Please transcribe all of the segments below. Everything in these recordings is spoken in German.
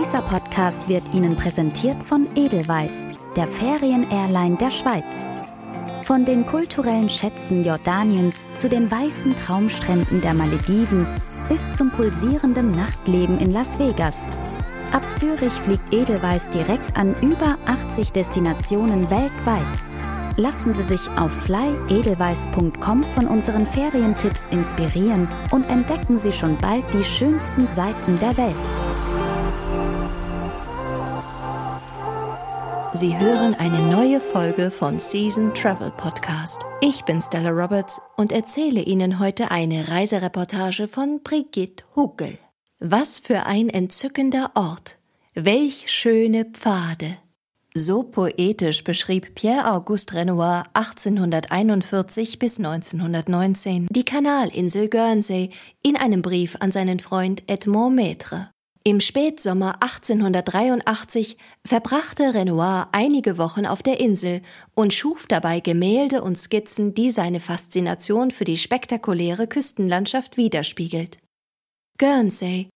Dieser Podcast wird Ihnen präsentiert von Edelweiss, der Ferien-Airline der Schweiz. Von den kulturellen Schätzen Jordaniens zu den weißen Traumstränden der Malediven bis zum pulsierenden Nachtleben in Las Vegas. Ab Zürich fliegt Edelweiss direkt an über 80 Destinationen weltweit. Lassen Sie sich auf flyedelweiss.com von unseren Ferientipps inspirieren und entdecken Sie schon bald die schönsten Seiten der Welt. Sie hören eine neue Folge von Season Travel Podcast. Ich bin Stella Roberts und erzähle Ihnen heute eine Reisereportage von Brigitte Hugel. Was für ein entzückender Ort. Welch schöne Pfade. So poetisch beschrieb Pierre-Auguste Renoir 1841 bis 1919 die Kanalinsel Guernsey in einem Brief an seinen Freund Edmond Maître. Im Spätsommer 1883 verbrachte Renoir einige Wochen auf der Insel und schuf dabei Gemälde und Skizzen, die seine Faszination für die spektakuläre Küstenlandschaft widerspiegelt. Guernsey,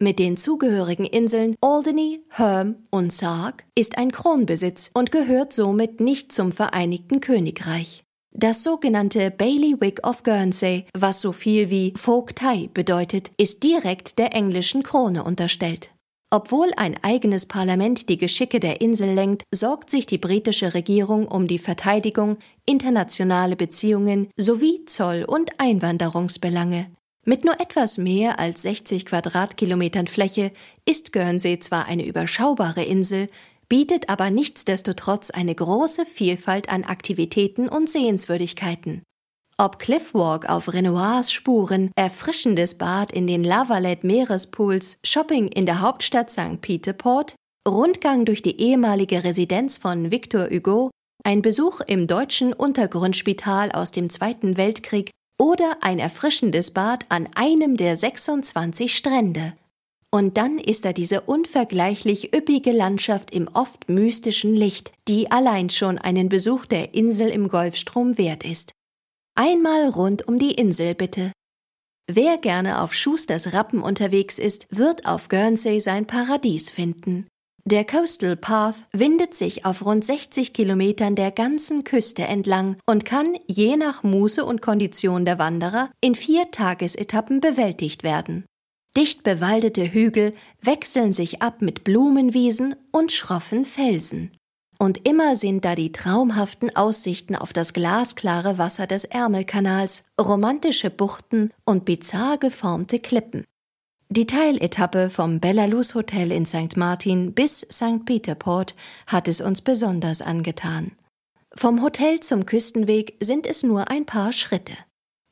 mit den zugehörigen Inseln Alderney, Herm und Sark ist ein Kronbesitz und gehört somit nicht zum Vereinigten Königreich. Das sogenannte Bailiwick of Guernsey, was so viel wie Vogtei bedeutet, ist direkt der englischen Krone unterstellt. Obwohl ein eigenes Parlament die Geschicke der Insel lenkt, sorgt sich die britische Regierung um die Verteidigung, internationale Beziehungen sowie Zoll- und Einwanderungsbelange. Mit nur etwas mehr als 60 Quadratkilometern Fläche ist Guernsey zwar eine überschaubare Insel, bietet aber nichtsdestotrotz eine große Vielfalt an Aktivitäten und Sehenswürdigkeiten. Ob Cliffwalk auf Renoirs Spuren, erfrischendes Bad in den Lavalet Meerespools, Shopping in der Hauptstadt St. Peter Port, Rundgang durch die ehemalige Residenz von Victor Hugo, ein Besuch im deutschen Untergrundspital aus dem Zweiten Weltkrieg oder ein erfrischendes Bad an einem der 26 Strände. Und dann ist da diese unvergleichlich üppige Landschaft im oft mystischen Licht, die allein schon einen Besuch der Insel im Golfstrom wert ist. Einmal rund um die Insel bitte. Wer gerne auf Schusters Rappen unterwegs ist, wird auf Guernsey sein Paradies finden. Der Coastal Path windet sich auf rund 60 Kilometern der ganzen Küste entlang und kann, je nach Muße und Kondition der Wanderer, in vier Tagesetappen bewältigt werden. Dicht bewaldete Hügel wechseln sich ab mit Blumenwiesen und schroffen Felsen. Und immer sind da die traumhaften Aussichten auf das glasklare Wasser des Ärmelkanals, romantische Buchten und bizarr geformte Klippen. Die Teiletappe vom Belalus Hotel in St. Martin bis St. Peter Port hat es uns besonders angetan. Vom Hotel zum Küstenweg sind es nur ein paar Schritte.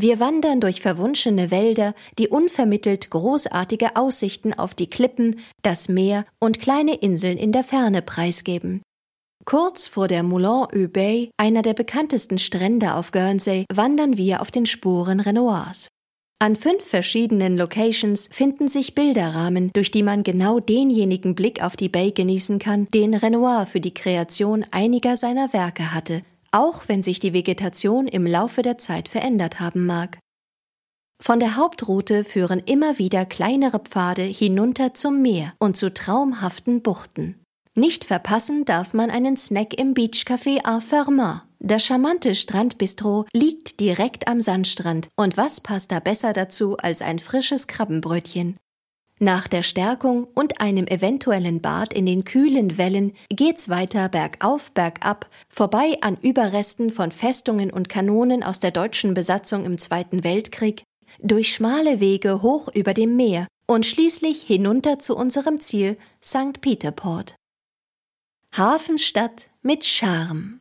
Wir wandern durch verwunschene Wälder, die unvermittelt großartige Aussichten auf die Klippen, das Meer und kleine Inseln in der Ferne preisgeben. Kurz vor der Moulin-Eau Bay, einer der bekanntesten Strände auf Guernsey, wandern wir auf den Spuren Renoirs. An fünf verschiedenen Locations finden sich Bilderrahmen, durch die man genau denjenigen Blick auf die Bay genießen kann, den Renoir für die Kreation einiger seiner Werke hatte, auch wenn sich die Vegetation im Laufe der Zeit verändert haben mag. Von der Hauptroute führen immer wieder kleinere Pfade hinunter zum Meer und zu traumhaften Buchten. Nicht verpassen darf man einen Snack im Beachcafé Arferma. Das charmante Strandbistro liegt direkt am Sandstrand und was passt da besser dazu als ein frisches Krabbenbrötchen? Nach der Stärkung und einem eventuellen Bad in den kühlen Wellen geht's weiter bergauf, bergab, vorbei an Überresten von Festungen und Kanonen aus der deutschen Besatzung im Zweiten Weltkrieg, durch schmale Wege hoch über dem Meer und schließlich hinunter zu unserem Ziel St. Peter Port. Hafenstadt mit Charme.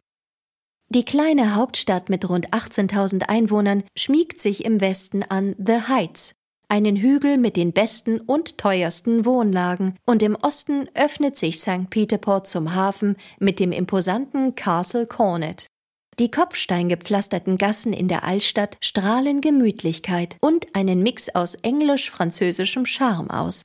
Die kleine Hauptstadt mit rund 18.000 Einwohnern schmiegt sich im Westen an The Heights, einen Hügel mit den besten und teuersten Wohnlagen, und im Osten öffnet sich St. Peterport zum Hafen mit dem imposanten Castle Cornet. Die kopfsteingepflasterten Gassen in der Altstadt strahlen Gemütlichkeit und einen Mix aus englisch-französischem Charme aus.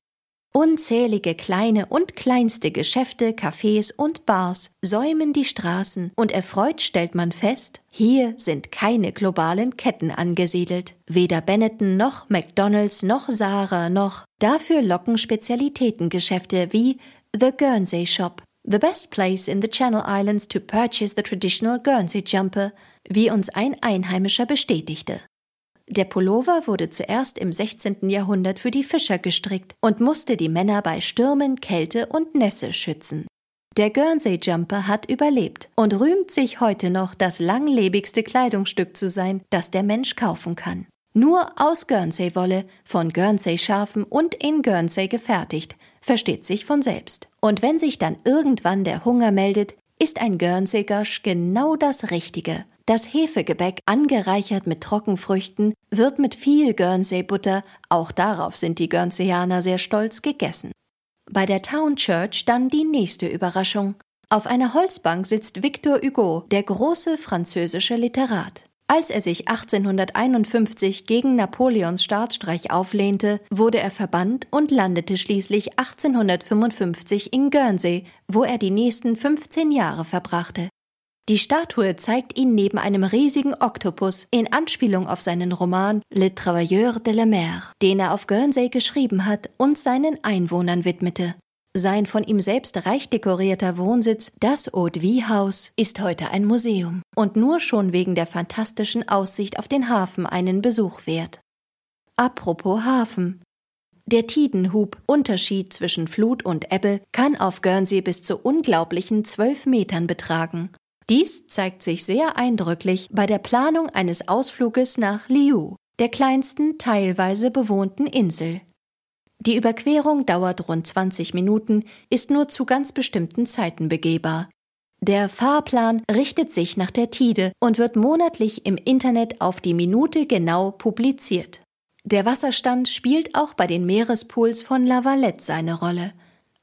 Unzählige kleine und kleinste Geschäfte, Cafés und Bars säumen die Straßen und erfreut stellt man fest, hier sind keine globalen Ketten angesiedelt. Weder Benetton noch McDonald's noch Sarah noch. Dafür locken Spezialitätengeschäfte wie The Guernsey Shop, the best place in the Channel Islands to purchase the traditional Guernsey jumper, wie uns ein Einheimischer bestätigte. Der Pullover wurde zuerst im 16. Jahrhundert für die Fischer gestrickt und musste die Männer bei Stürmen, Kälte und Nässe schützen. Der Guernsey Jumper hat überlebt und rühmt sich heute noch, das langlebigste Kleidungsstück zu sein, das der Mensch kaufen kann. Nur aus Guernsey-Wolle, von Guernsey-Schafen und in Guernsey gefertigt, versteht sich von selbst. Und wenn sich dann irgendwann der Hunger meldet, ist ein Guernsey-Gosh genau das Richtige. Das Hefegebäck, angereichert mit Trockenfrüchten, wird mit viel Guernsey-Butter, auch darauf sind die Guernseyaner sehr stolz, gegessen. Bei der Town Church dann die nächste Überraschung. Auf einer Holzbank sitzt Victor Hugo, der große französische Literat. Als er sich 1851 gegen Napoleons Staatsstreich auflehnte, wurde er verbannt und landete schließlich 1855 in Guernsey, wo er die nächsten 15 Jahre verbrachte. Die Statue zeigt ihn neben einem riesigen Oktopus in Anspielung auf seinen Roman Le Travailleur de la Mer, den er auf Guernsey geschrieben hat und seinen Einwohnern widmete. Sein von ihm selbst reich dekorierter Wohnsitz, das Haute Vie House, ist heute ein Museum und nur schon wegen der fantastischen Aussicht auf den Hafen einen Besuch wert. Apropos Hafen. Der Tidenhub, Unterschied zwischen Flut und Ebbe, kann auf Guernsey bis zu unglaublichen zwölf Metern betragen dies zeigt sich sehr eindrücklich bei der Planung eines Ausfluges nach Liu, der kleinsten teilweise bewohnten Insel. Die Überquerung dauert rund 20 Minuten, ist nur zu ganz bestimmten Zeiten begehbar. Der Fahrplan richtet sich nach der Tide und wird monatlich im Internet auf die Minute genau publiziert. Der Wasserstand spielt auch bei den Meerespools von La Valette seine Rolle.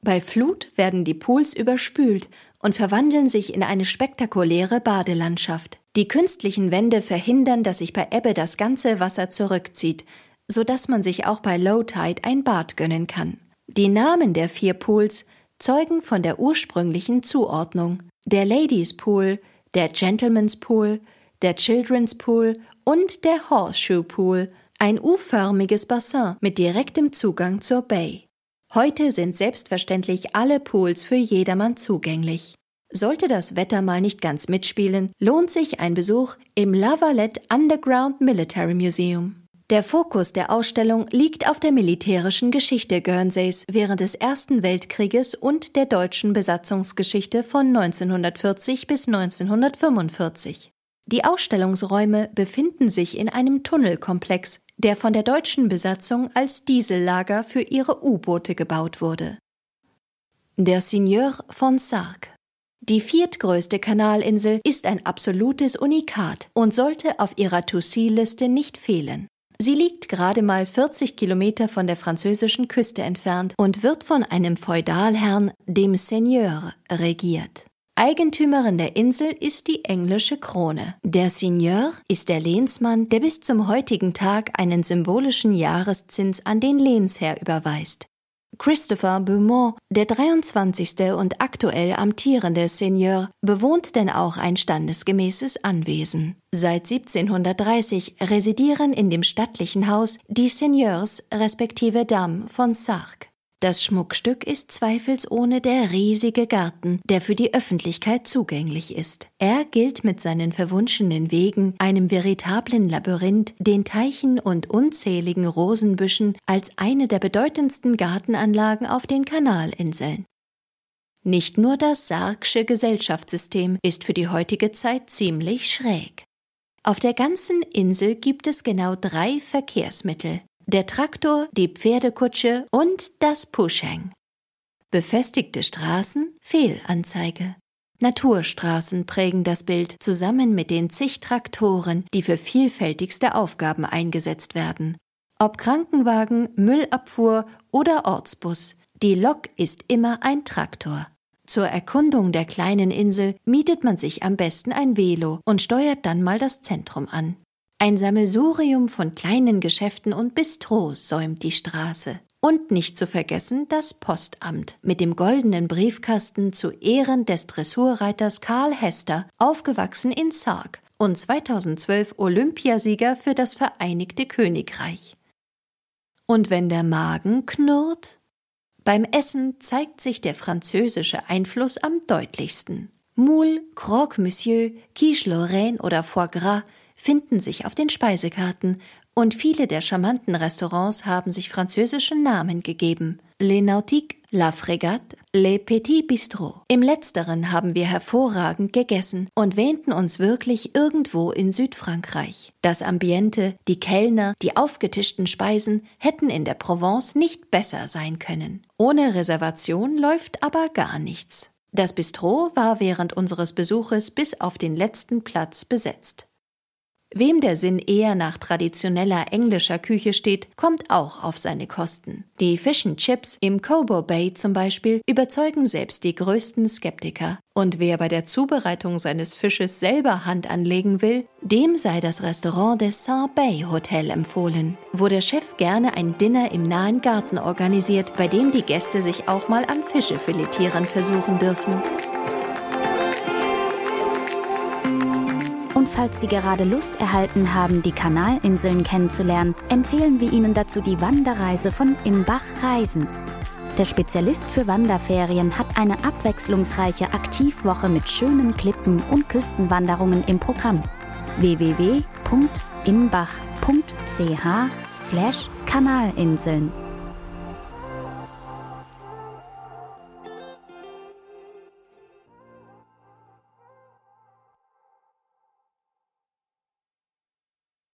Bei Flut werden die Pools überspült und verwandeln sich in eine spektakuläre Badelandschaft. Die künstlichen Wände verhindern, dass sich bei Ebbe das ganze Wasser zurückzieht, so dass man sich auch bei Low Tide ein Bad gönnen kann. Die Namen der vier Pools zeugen von der ursprünglichen Zuordnung. Der Ladies Pool, der Gentleman's Pool, der Children's Pool und der Horseshoe Pool, ein U-förmiges Bassin mit direktem Zugang zur Bay. Heute sind selbstverständlich alle Pools für jedermann zugänglich. Sollte das Wetter mal nicht ganz mitspielen, lohnt sich ein Besuch im La Valette Underground Military Museum. Der Fokus der Ausstellung liegt auf der militärischen Geschichte Guernseys während des Ersten Weltkrieges und der deutschen Besatzungsgeschichte von 1940 bis 1945. Die Ausstellungsräume befinden sich in einem Tunnelkomplex, der von der deutschen Besatzung als Diesellager für ihre U-Boote gebaut wurde. Der Seigneur von Sark die viertgrößte Kanalinsel ist ein absolutes Unikat und sollte auf ihrer To-See-Liste nicht fehlen. Sie liegt gerade mal 40 Kilometer von der französischen Küste entfernt und wird von einem Feudalherrn, dem Seigneur, regiert. Eigentümerin der Insel ist die englische Krone. Der Seigneur ist der Lehnsmann, der bis zum heutigen Tag einen symbolischen Jahreszins an den Lehnsherr überweist. Christopher Beaumont, der 23. und aktuell amtierende Seigneur, bewohnt denn auch ein standesgemäßes Anwesen. Seit 1730 residieren in dem stattlichen Haus die Seigneurs respektive Damen von Sark. Das Schmuckstück ist zweifelsohne der riesige Garten, der für die Öffentlichkeit zugänglich ist. Er gilt mit seinen verwunschenen Wegen, einem veritablen Labyrinth, den Teichen und unzähligen Rosenbüschen als eine der bedeutendsten Gartenanlagen auf den Kanalinseln. Nicht nur das Sargsche Gesellschaftssystem ist für die heutige Zeit ziemlich schräg. Auf der ganzen Insel gibt es genau drei Verkehrsmittel der Traktor, die Pferdekutsche und das Pusheng. Befestigte Straßen, Fehlanzeige. Naturstraßen prägen das Bild zusammen mit den zig Traktoren, die für vielfältigste Aufgaben eingesetzt werden. Ob Krankenwagen, Müllabfuhr oder Ortsbus, die Lok ist immer ein Traktor. Zur Erkundung der kleinen Insel mietet man sich am besten ein Velo und steuert dann mal das Zentrum an. Ein Sammelsurium von kleinen Geschäften und Bistros säumt die Straße. Und nicht zu vergessen das Postamt mit dem goldenen Briefkasten zu Ehren des Dressurreiters Karl Hester, aufgewachsen in Sarg und 2012 Olympiasieger für das Vereinigte Königreich. Und wenn der Magen knurrt? Beim Essen zeigt sich der französische Einfluss am deutlichsten. Moule, Croque Monsieur, Quiche Lorraine oder Foie Gras finden sich auf den Speisekarten und viele der charmanten Restaurants haben sich französische Namen gegeben. Les Nautiques, La Frégate, Les Petits Bistrots. Im letzteren haben wir hervorragend gegessen und wähnten uns wirklich irgendwo in Südfrankreich. Das Ambiente, die Kellner, die aufgetischten Speisen hätten in der Provence nicht besser sein können. Ohne Reservation läuft aber gar nichts. Das Bistro war während unseres Besuches bis auf den letzten Platz besetzt. Wem der Sinn eher nach traditioneller englischer Küche steht, kommt auch auf seine Kosten. Die Fish and Chips im Cobo Bay zum Beispiel überzeugen selbst die größten Skeptiker. Und wer bei der Zubereitung seines Fisches selber Hand anlegen will, dem sei das Restaurant des Saint Bay Hotel empfohlen, wo der Chef gerne ein Dinner im nahen Garten organisiert, bei dem die Gäste sich auch mal am Fischefiletieren versuchen dürfen. Falls Sie gerade Lust erhalten haben, die Kanalinseln kennenzulernen, empfehlen wir Ihnen dazu die Wanderreise von Imbach Reisen. Der Spezialist für Wanderferien hat eine abwechslungsreiche Aktivwoche mit schönen Klippen und Küstenwanderungen im Programm. www.imbach.ch/kanalinseln